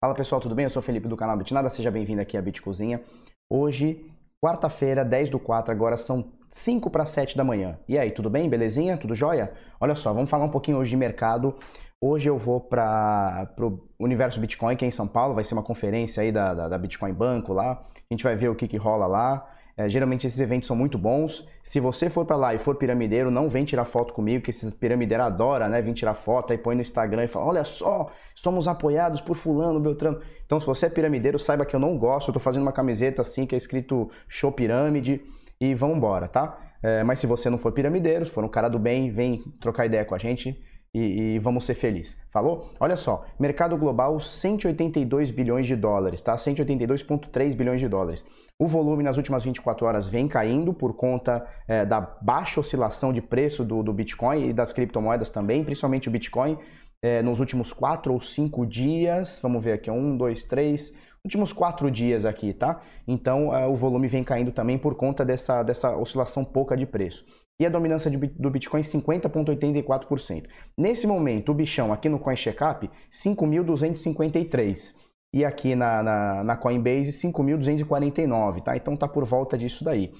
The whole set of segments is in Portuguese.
Fala pessoal, tudo bem? Eu sou o Felipe do canal Bitnada, seja bem-vindo aqui à Bit Cozinha. Hoje, quarta-feira, 10 do 4, agora são 5 para 7 da manhã. E aí, tudo bem? Belezinha? Tudo jóia? Olha só, vamos falar um pouquinho hoje de mercado. Hoje eu vou para o Universo Bitcoin, que é em São Paulo, vai ser uma conferência aí da, da, da Bitcoin Banco lá. A gente vai ver o que, que rola lá. É, geralmente esses eventos são muito bons. Se você for para lá e for piramideiro, não vem tirar foto comigo, que esses piramideiros adoram, né? Vem tirar foto, aí põe no Instagram e fala: Olha só, somos apoiados por Fulano, Beltrano. Então, se você é piramideiro, saiba que eu não gosto. Eu tô fazendo uma camiseta assim que é escrito Show Pirâmide e vamos embora, tá? É, mas se você não for piramideiro, se for um cara do bem, vem trocar ideia com a gente e, e, vamos ser felizes. Falou? Olha só, mercado global 182 bilhões de dólares, tá? 182,3 bilhões de dólares. O volume nas últimas 24 horas vem caindo por conta é, da baixa oscilação de preço do, do, Bitcoin e das criptomoedas também, principalmente o Bitcoin. É, nos últimos 4 ou 5 dias, vamos ver aqui, 1, 2, 3, últimos 4 dias aqui, tá? Então é, o volume vem caindo também por conta dessa, dessa oscilação pouca de preço e a dominância do Bitcoin 50,84%. Nesse momento, o bichão aqui no Coin Checkup, 5.253. E aqui na, na, na Coinbase, 5.249, tá? Então tá por volta disso daí.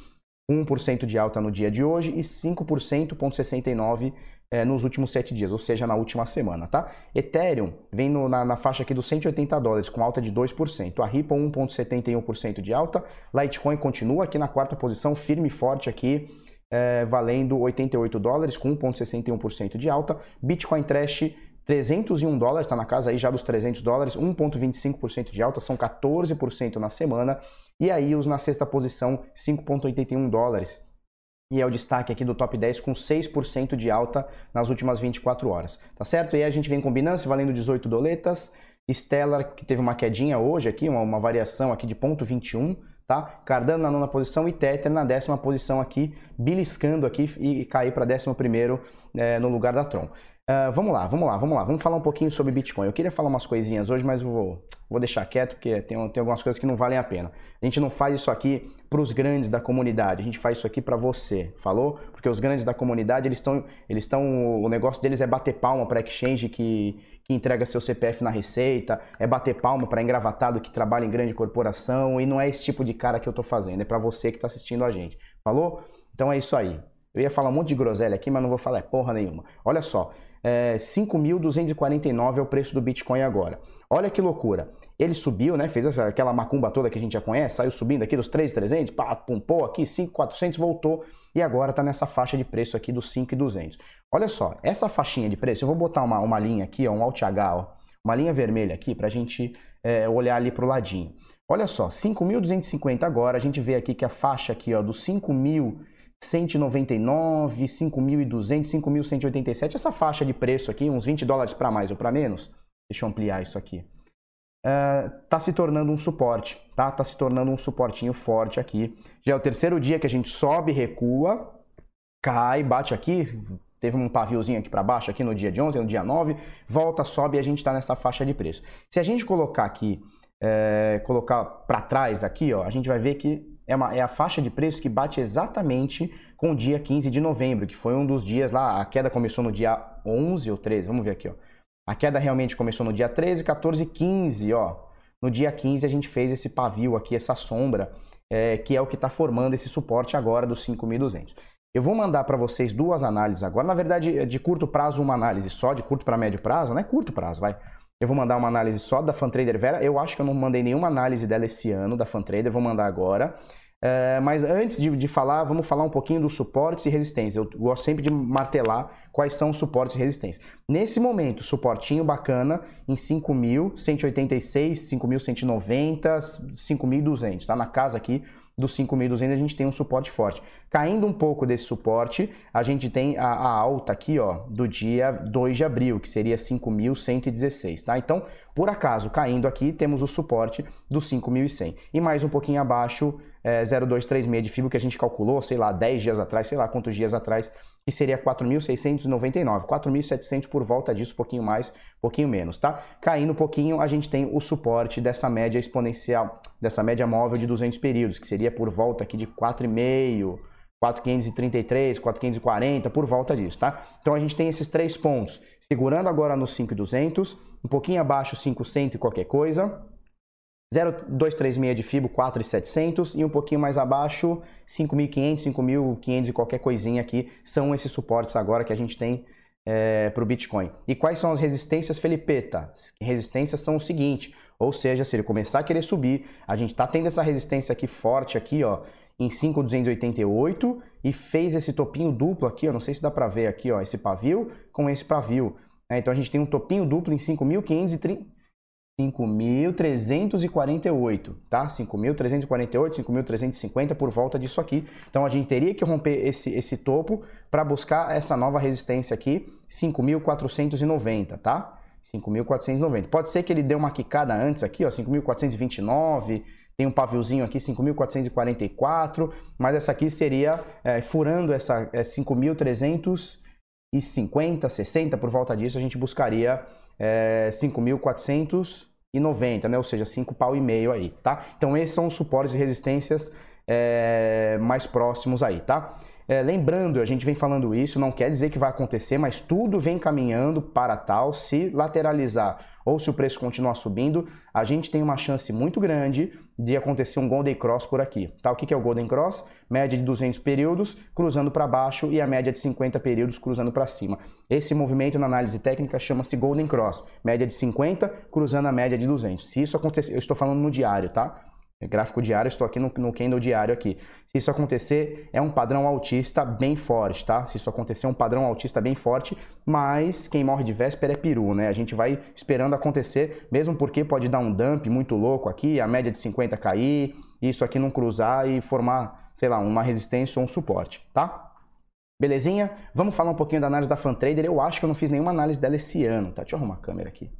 1% de alta no dia de hoje e 5,69% é, nos últimos 7 dias, ou seja, na última semana, tá? Ethereum vem no, na, na, faixa aqui dos 180 dólares, com alta de 2%. A Ripple, 1,71% de alta. Litecoin continua aqui na quarta posição, firme e forte aqui, é, valendo 88 dólares, com 1,61% de alta. Bitcoin Trash, 301 dólares, está na casa aí já dos 300 dólares, 1,25% de alta, são 14% na semana. E aí os na sexta posição, 5,81 dólares. E é o destaque aqui do top 10 com 6% de alta nas últimas 24 horas. Tá certo? E aí a gente vem com Binance valendo 18 doletas, Stellar que teve uma quedinha hoje aqui, uma, uma variação aqui de 0,21 tá? Cardano na nona posição e Tether na décima posição aqui, beliscando aqui e cair para décimo primeiro é, no lugar da Tron. Uh, vamos lá, vamos lá, vamos lá. Vamos falar um pouquinho sobre Bitcoin. Eu queria falar umas coisinhas hoje, mas vou, vou deixar quieto porque tem, tem algumas coisas que não valem a pena. A gente não faz isso aqui para os grandes da comunidade, a gente faz isso aqui para você, falou? Porque os grandes da comunidade, eles estão, eles estão, o negócio deles é bater palma para exchange que, que entrega seu CPF na receita, é bater palma para engravatado que trabalha em grande corporação e não é esse tipo de cara que eu estou fazendo, é para você que está assistindo a gente, falou? Então é isso aí. Eu ia falar um monte de groselha aqui, mas não vou falar porra nenhuma. Olha só, é, 5.249 é o preço do Bitcoin agora. Olha que loucura. Ele subiu, né? Fez essa, aquela macumba toda que a gente já conhece, saiu subindo aqui dos 3.300, pá, pumpou aqui, 5.400, voltou e agora está nessa faixa de preço aqui dos 5.200. Olha só, essa faixinha de preço, eu vou botar uma, uma linha aqui, ó, um Alt H, ó, uma linha vermelha aqui para a gente é, olhar ali para o ladinho. Olha só, 5.250 agora, a gente vê aqui que a faixa aqui ó, dos 5.000 199, 5.200, 5.187, essa faixa de preço aqui, uns 20 dólares para mais ou para menos, deixa eu ampliar isso aqui, está uh, se tornando um suporte, tá? Está se tornando um suportinho forte aqui. Já é o terceiro dia que a gente sobe, recua, cai, bate aqui, teve um paviozinho aqui para baixo aqui no dia de ontem, no dia 9, volta, sobe e a gente está nessa faixa de preço. Se a gente colocar aqui, é, colocar para trás aqui, ó, a gente vai ver que é, uma, é a faixa de preço que bate exatamente com o dia 15 de novembro, que foi um dos dias lá, a queda começou no dia 11 ou 13, vamos ver aqui, ó. A queda realmente começou no dia 13, 14 e 15, ó. No dia 15 a gente fez esse pavio aqui, essa sombra, é, que é o que está formando esse suporte agora dos 5.200. Eu vou mandar para vocês duas análises agora, na verdade, de curto prazo uma análise só, de curto para médio prazo, não é curto prazo, vai. Eu vou mandar uma análise só da FunTrader Vera. Eu acho que eu não mandei nenhuma análise dela esse ano, da FunTrader, vou mandar agora. É, mas antes de, de, falar, vamos falar um pouquinho dos suportes e resistência. Eu gosto sempre de martelar quais são os suportes e resistência. Nesse momento, suportinho bacana em 5.186, 5.190, 5.200. Está na casa aqui dos 5.200 a gente tem um suporte forte. Caindo um pouco desse suporte, a gente tem a, a alta aqui, ó, do dia 2 de abril, que seria 5.116, tá? Então, por acaso, caindo aqui, temos o suporte dos 5.100. E mais um pouquinho abaixo, é, 0,236 de fibra que a gente calculou, sei lá, 10 dias atrás, sei lá quantos dias atrás, que seria 4.699, 4.700 por volta disso, pouquinho mais, pouquinho menos, tá? Caindo um pouquinho, a gente tem o suporte dessa média exponencial, dessa média móvel de 200 períodos, que seria por volta aqui de 4,5, 4,533, 4,540, por volta disso, tá? Então a gente tem esses três pontos, segurando agora no 5,200, um pouquinho abaixo 500 e qualquer coisa. 0236 de FIBO 4,700 e um pouquinho mais abaixo 5.500, 5.500 e qualquer coisinha aqui são esses suportes agora que a gente tem é, para o Bitcoin. E quais são as resistências, Felipeta? Resistências são o seguinte, ou seja, se ele começar a querer subir, a gente está tendo essa resistência aqui forte aqui, ó, em 5,288 e fez esse topinho duplo aqui, ó, não sei se dá para ver aqui, ó, esse pavio com esse pavio. Né? Então a gente tem um topinho duplo em 5.530 5.348, tá? 5.348, 5.350 por volta disso aqui. Então a gente teria que romper esse, esse topo para buscar essa nova resistência aqui, 5.490, tá? 5.490. Pode ser que ele dê uma quicada antes aqui, ó, 5.429, tem um paviozinho aqui, 5.444, mas essa aqui seria é, furando essa é, 5.350, 60 por volta disso, a gente buscaria é, 5.400 e 90, né? Ou seja, 5 pau e meio aí, tá? Então esses são os suportes e resistências é, mais próximos aí, tá? É, lembrando, a gente vem falando isso, não quer dizer que vai acontecer, mas tudo vem caminhando para tal. Se lateralizar ou se o preço continuar subindo, a gente tem uma chance muito grande de acontecer um Golden Cross por aqui. Tá? O que é o Golden Cross? Média de 200 períodos cruzando para baixo e a média de 50 períodos cruzando para cima. Esse movimento na análise técnica chama-se Golden Cross. Média de 50 cruzando a média de 200. Se isso acontecer, eu estou falando no diário, tá? Gráfico diário, estou aqui no, no candle diário aqui. Se isso acontecer, é um padrão altista bem forte, tá? Se isso acontecer, é um padrão altista bem forte, mas quem morre de véspera é peru, né? A gente vai esperando acontecer, mesmo porque pode dar um dump muito louco aqui, a média de 50 cair, isso aqui não cruzar e formar, sei lá, uma resistência ou um suporte, tá? Belezinha? Vamos falar um pouquinho da análise da FanTrader. Eu acho que eu não fiz nenhuma análise dela esse ano, tá? Deixa eu arrumar a câmera aqui.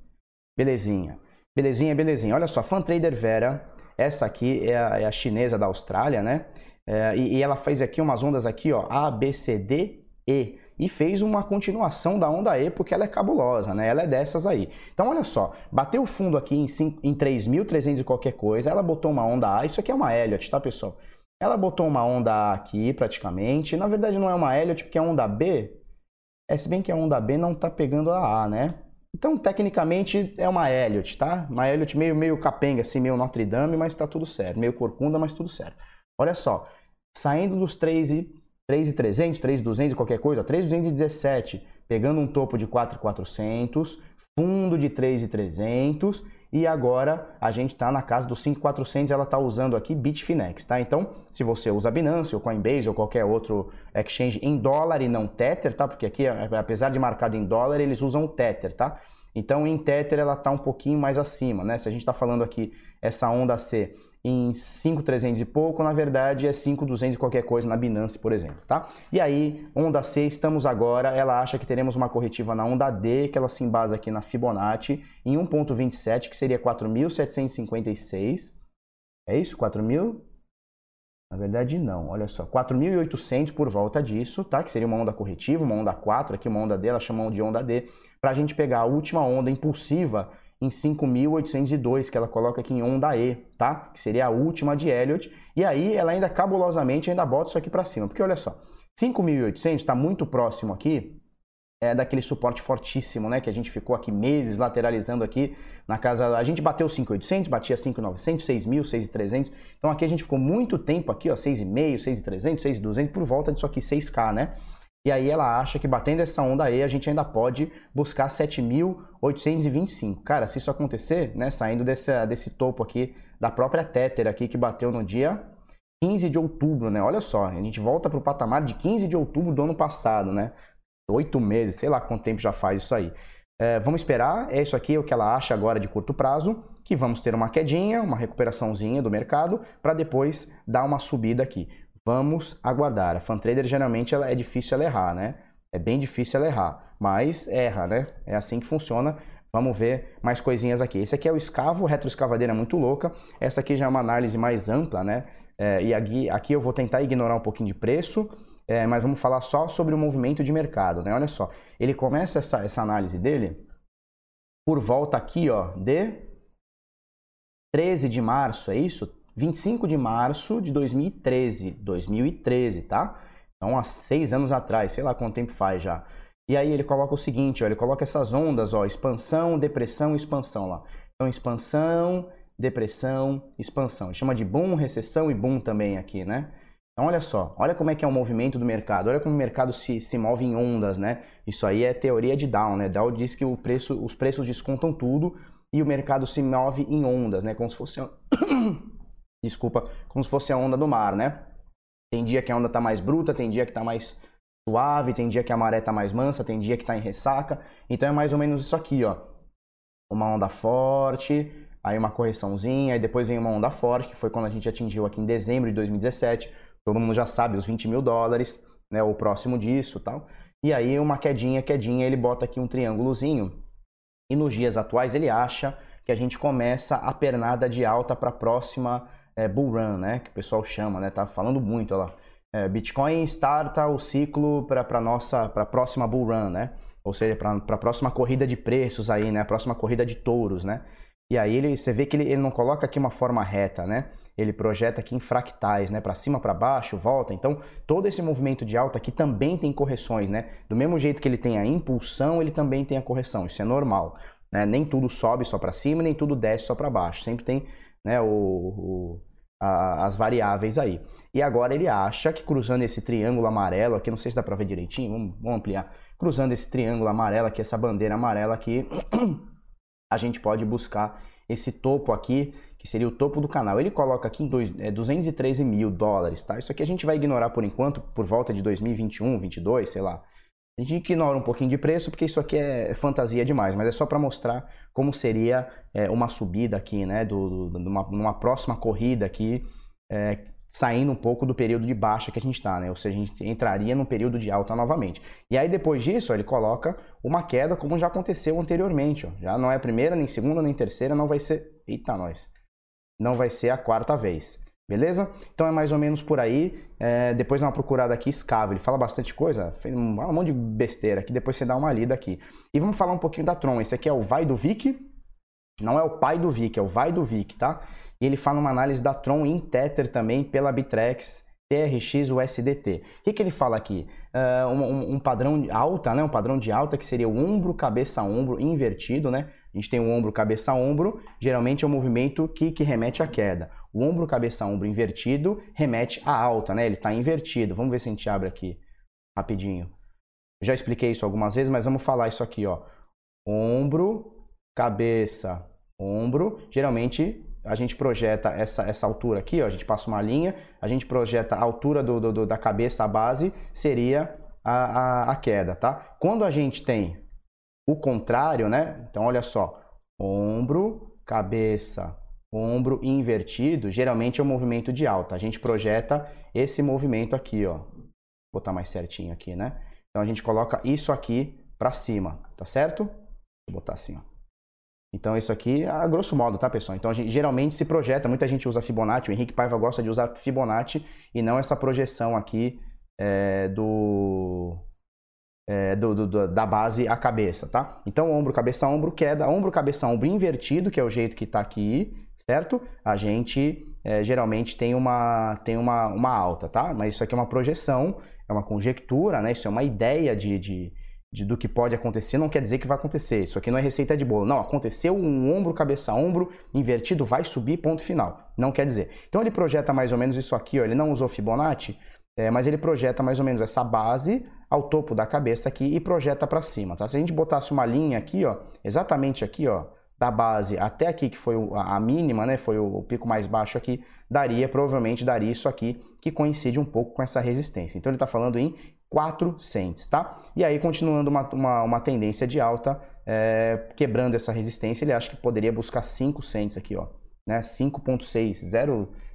Belezinha. Belezinha, belezinha. Olha só, FanTrader Vera essa aqui é a, é a chinesa da Austrália, né? É, e, e, ela fez aqui umas ondas aqui, ó, A, B, C, D, E. E fez uma continuação da onda E porque ela é cabulosa, né? Ela é dessas aí. Então, olha só, bateu o fundo aqui em, em 3.300 e qualquer coisa, ela botou uma onda A, isso aqui é uma Elliott, tá, pessoal? Ela botou uma onda A aqui, praticamente. Na verdade, não é uma Elliott, porque a onda B, é se bem que a onda B não tá pegando a A, né? Então, tecnicamente, é uma Elliot, tá? Uma Elliot meio, meio capenga, assim, meio Notre Dame, mas tá tudo certo. Meio corcunda, mas tudo certo. Olha só, saindo dos 3 e 3,300, 3,200 qualquer coisa, 3,217, pegando um topo de 4,400, fundo de 3,300 e agora a gente está na casa dos 5,400 ela está usando aqui Bitfinex, tá? Então, se você usa Binance ou Coinbase ou qualquer outro exchange em dólar e não Tether, tá? Porque aqui, apesar de marcado em dólar, eles usam Tether, tá? Então, em Tether ela está um pouquinho mais acima, né? Se a gente está falando aqui essa onda C em 5,300 e pouco, na verdade é 5,200 e qualquer coisa na Binance, por exemplo, tá? E aí, onda C, estamos agora, ela acha que teremos uma corretiva na onda D, que ela se embasa aqui na Fibonacci, em 1,27, que seria 4.756. É isso? 4.000? Na verdade, não. Olha só, 4.800 por volta disso, tá? Que seria uma onda corretiva, uma onda 4, aqui uma onda D, ela chamam de onda D, para a gente pegar a última onda impulsiva em 5.802, que ela coloca aqui em onda E, tá? Que seria a última de Elliott. E aí ela ainda cabulosamente ainda bota isso aqui para cima. Porque olha só, 5.800 está muito próximo aqui é daquele suporte fortíssimo, né? Que a gente ficou aqui meses lateralizando aqui na casa. A gente bateu 5.800, batia 5.900, 6.000, 6.300. Então aqui a gente ficou muito tempo aqui, ó, 6.500, 6.300, 6.200 por volta disso aqui, 6K, né? E aí ela acha que batendo essa onda aí, a gente ainda pode buscar 7.825. Cara, se isso acontecer, né, saindo desse, desse topo aqui da própria Tether aqui que bateu no dia 15 de outubro, né? Olha só, a gente volta para o patamar de 15 de outubro do ano passado, né? Oito meses, sei lá quanto tempo já faz isso aí. É, vamos esperar, é isso aqui o que ela acha agora de curto prazo, que vamos ter uma quedinha, uma recuperaçãozinha do mercado, para depois dar uma subida aqui. Vamos aguardar. A fan trader geralmente ela é difícil ela errar, né? É bem difícil ela errar, mas erra, né? É assim que funciona. Vamos ver mais coisinhas aqui. Esse aqui é o escavo, retroescavadeira muito louca. Essa aqui já é uma análise mais ampla, né? É, e aqui, aqui eu vou tentar ignorar um pouquinho de preço, é, mas vamos falar só sobre o movimento de mercado, né? Olha só, ele começa essa, essa análise dele por volta aqui, ó, de 13 de março, é isso? 25 de março de 2013. 2013, tá? Então, há seis anos atrás, sei lá quanto tempo faz já. E aí ele coloca o seguinte, ó, ele coloca essas ondas, ó, expansão, depressão, expansão lá. Então expansão, depressão, expansão. Chama de boom, recessão e boom também aqui, né? Então olha só, olha como é que é o movimento do mercado, olha como o mercado se, se move em ondas, né? Isso aí é teoria de Dow, né? Dow diz que o preço, os preços descontam tudo e o mercado se move em ondas, né? Como se fosse desculpa, como se fosse a onda do mar, né? Tem dia que a onda está mais bruta, tem dia que está mais suave, tem dia que a maré está mais mansa, tem dia que está em ressaca. Então é mais ou menos isso aqui, ó. Uma onda forte, aí uma correçãozinha, aí depois vem uma onda forte, que foi quando a gente atingiu aqui em dezembro de 2017. Todo mundo já sabe, os 20 mil dólares, né? O próximo disso tal. E aí uma quedinha, quedinha, ele bota aqui um triângulozinho. E nos dias atuais ele acha que a gente começa a pernada de alta para a próxima é, bull run, né? Que o pessoal chama, né? Tá falando muito lá. É, Bitcoin starta o ciclo para nossa para próxima bull run, né? Ou seja, para a próxima corrida de preços aí, né? A próxima corrida de touros, né? E aí ele, você vê que ele, ele não coloca aqui uma forma reta, né? Ele projeta aqui em fractais, né? Para cima, para baixo, volta. Então, todo esse movimento de alta aqui também tem correções, né? Do mesmo jeito que ele tem a impulsão, ele também tem a correção. Isso é normal. Né? Nem tudo sobe só para cima, nem tudo desce só para baixo. Sempre tem né, o, o as variáveis aí. E agora ele acha que cruzando esse triângulo amarelo aqui, não sei se dá para ver direitinho, vamos, vamos, ampliar. Cruzando esse triângulo amarelo aqui, essa bandeira amarela aqui, a gente pode buscar esse topo aqui, que seria o topo do canal. Ele coloca aqui em dois, é, 213 mil dólares, tá? Isso aqui a gente vai ignorar por enquanto, por volta de 2021, 22, sei lá. A gente ignora um pouquinho de preço porque isso aqui é fantasia demais, mas é só para mostrar como seria é, uma subida aqui, né, do, do, numa próxima corrida aqui, é, saindo um pouco do período de baixa que a gente está, né? Ou seja, a gente entraria no período de alta novamente. E aí depois disso, ó, ele coloca uma queda como já aconteceu anteriormente, ó. Já não é a primeira, nem segunda, nem terceira, não vai ser, eita nós. Não vai ser a quarta vez. Beleza? Então é mais ou menos por aí. É, depois dá uma procurada aqui, escava. Ele fala bastante coisa, fez um, um monte de besteira aqui, depois você dá uma lida aqui. E vamos falar um pouquinho da Tron. Esse aqui é o Vai do Vic, não é o pai do Vic, é o Vai do Vic, tá? E ele fala uma análise da Tron em Tether também pela Bitrex TRX USDT. O que, que ele fala aqui? Uh, um, um, padrão alta, né? um padrão de alta que seria o ombro, cabeça, ombro invertido. Né? A gente tem o ombro, cabeça, ombro, geralmente é um movimento que, que remete à queda. O ombro, cabeça, ombro invertido remete à alta, né? ele está invertido. Vamos ver se a gente abre aqui rapidinho. já expliquei isso algumas vezes, mas vamos falar isso aqui. Ó. Ombro, cabeça, ombro, geralmente a gente projeta essa, essa altura aqui, ó, a gente passa uma linha, a gente projeta a altura do, do, da cabeça à base, seria a, a, a, queda, tá? Quando a gente tem o contrário, né? Então, olha só, ombro, cabeça, ombro invertido, geralmente é um movimento de alta. A gente projeta esse movimento aqui, ó. Vou botar mais certinho aqui, né? Então, a gente coloca isso aqui para cima, tá certo? Vou botar assim, ó. Então isso aqui, a grosso modo, tá, pessoal? Então gente, geralmente se projeta, muita gente usa Fibonacci, o Henrique Paiva gosta de usar Fibonacci e não essa projeção aqui é, do, é, do, do, da base à cabeça, tá? Então ombro, cabeça, ombro, queda, ombro, cabeça, ombro invertido, que é o jeito que tá aqui, certo? A gente é, geralmente tem, uma, tem uma, uma alta, tá? Mas isso aqui é uma projeção, é uma conjectura, né? Isso é uma ideia de, de de, do que pode acontecer não quer dizer que vai acontecer. Isso aqui não é receita de bolo. Não, aconteceu um ombro, cabeça, ombro, invertido, vai subir, ponto final. Não quer dizer. Então ele projeta mais ou menos isso aqui, ó. ele não usou Fibonacci, é, mas ele projeta mais ou menos essa base ao topo da cabeça aqui e projeta para cima. Tá? Se a gente botasse uma linha aqui, ó, exatamente aqui, ó, da base até aqui, que foi a mínima, né, foi o pico mais baixo aqui, daria, provavelmente daria isso aqui, que coincide um pouco com essa resistência. Então ele está falando em 4 cents, tá? E aí, continuando uma, uma, uma tendência de alta, é, quebrando essa resistência, ele acha que poderia buscar 5 cents aqui, ó, né? 5.6,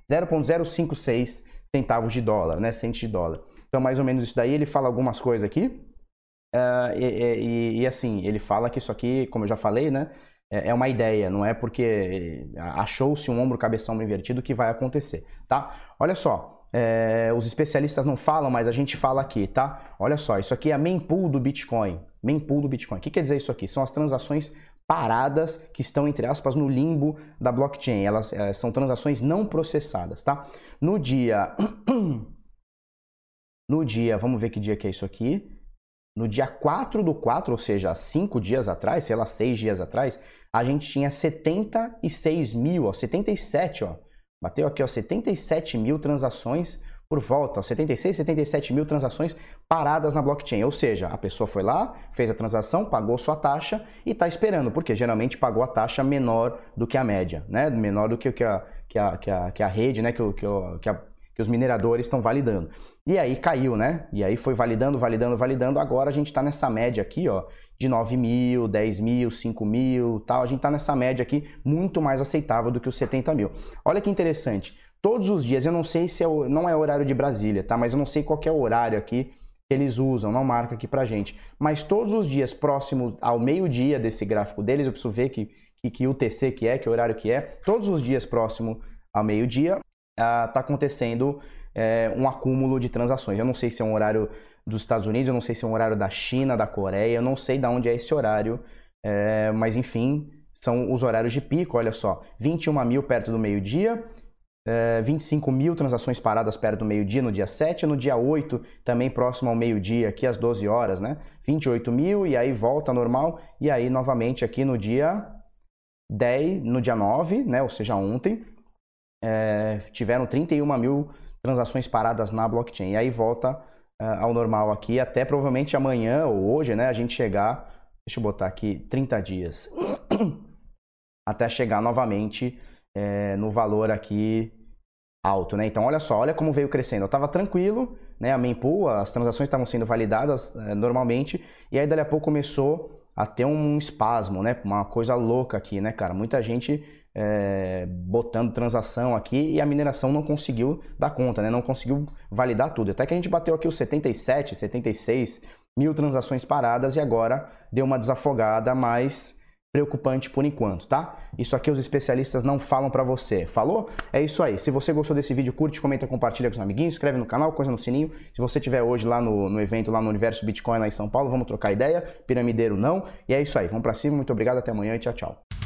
0.056 centavos de dólar, né? Centes de dólar. Então, mais ou menos isso daí, ele fala algumas coisas aqui, uh, e, e, e, assim, ele fala que isso aqui, como eu já falei, né? É, é uma ideia, não é porque achou-se um ombro cabeção invertido que vai acontecer, tá? Olha só, é, os especialistas não falam, mas a gente fala aqui, tá? Olha só, isso aqui é a mempool do Bitcoin. Mempool do Bitcoin. O que quer dizer isso aqui? São as transações paradas que estão, entre aspas, no limbo da blockchain. Elas é, são transações não processadas, tá? No dia... no dia, vamos ver que dia que é isso aqui. no dia 4 do 4, ou seja, cinco dias atrás, sei lá, seis dias atrás, a gente tinha 76 mil, ó, 77, ó, bateu aqui, ó, 77 mil transações por volta, ó, 76, 77 mil transações paradas na blockchain. Ou seja, a pessoa foi lá, fez a transação, pagou sua taxa e está esperando, porque geralmente pagou a taxa menor do que a média, né? Menor do que, que, a, que, a, que, a, que a rede, né? Que, que, que, a, que os mineradores estão validando. E aí caiu, né? E aí foi validando, validando, validando. Agora a gente está nessa média aqui, ó, de 9 mil, 10 mil, 5 mil, tal. A gente está nessa média aqui muito mais aceitável do que os 70 mil. Olha que interessante. Todos os dias, eu não sei se é, não é horário de Brasília, tá? Mas eu não sei qual é o horário aqui que eles usam, não marca aqui pra gente. Mas todos os dias próximo ao meio-dia desse gráfico deles, eu preciso ver que, que, que UTC que é, que horário que é. Todos os dias próximo ao meio-dia, está ah, acontecendo é, um acúmulo de transações. Eu não sei se é um horário dos Estados Unidos, eu não sei se é um horário da China, da Coreia, eu não sei de onde é esse horário, é, mas enfim, são os horários de pico, olha só, 21 mil perto do meio-dia, é, 25 mil transações paradas perto do meio-dia no dia 7, no dia 8 também próximo ao meio-dia, aqui às 12 horas, né? 28 mil e aí volta normal, e aí novamente aqui no dia 10, no dia 9, né? Ou seja, ontem, é, tiveram 31 mil transações paradas na blockchain. E aí volta uh, ao normal aqui, até provavelmente amanhã ou hoje, né, a gente chegar, deixa eu botar aqui, 30 dias, até chegar novamente é, no valor aqui alto, né? Então, olha só, olha como veio crescendo. Eu estava tranquilo, né? A mempool, as transações estavam sendo validadas é, normalmente, e aí dali a pouco começou a ter um espasmo, né? Uma coisa louca aqui, né, cara? Muita gente é, botando transação aqui e a mineração não conseguiu dar conta, né? não conseguiu validar tudo. Até que a gente bateu aqui os 77, 76 mil transações paradas e agora deu uma desafogada, mas preocupante por enquanto, tá? Isso aqui os especialistas não falam para você. Falou? É isso aí. Se você gostou desse vídeo, curte, comenta, compartilha com os amiguinhos, inscreve no canal, coisa no sininho. Se você estiver hoje lá no, no evento, lá no Universo Bitcoin, lá em São Paulo, vamos trocar ideia. Piramideiro não. E é isso aí. Vamos para cima. Muito obrigado. Até amanhã e tchau, tchau.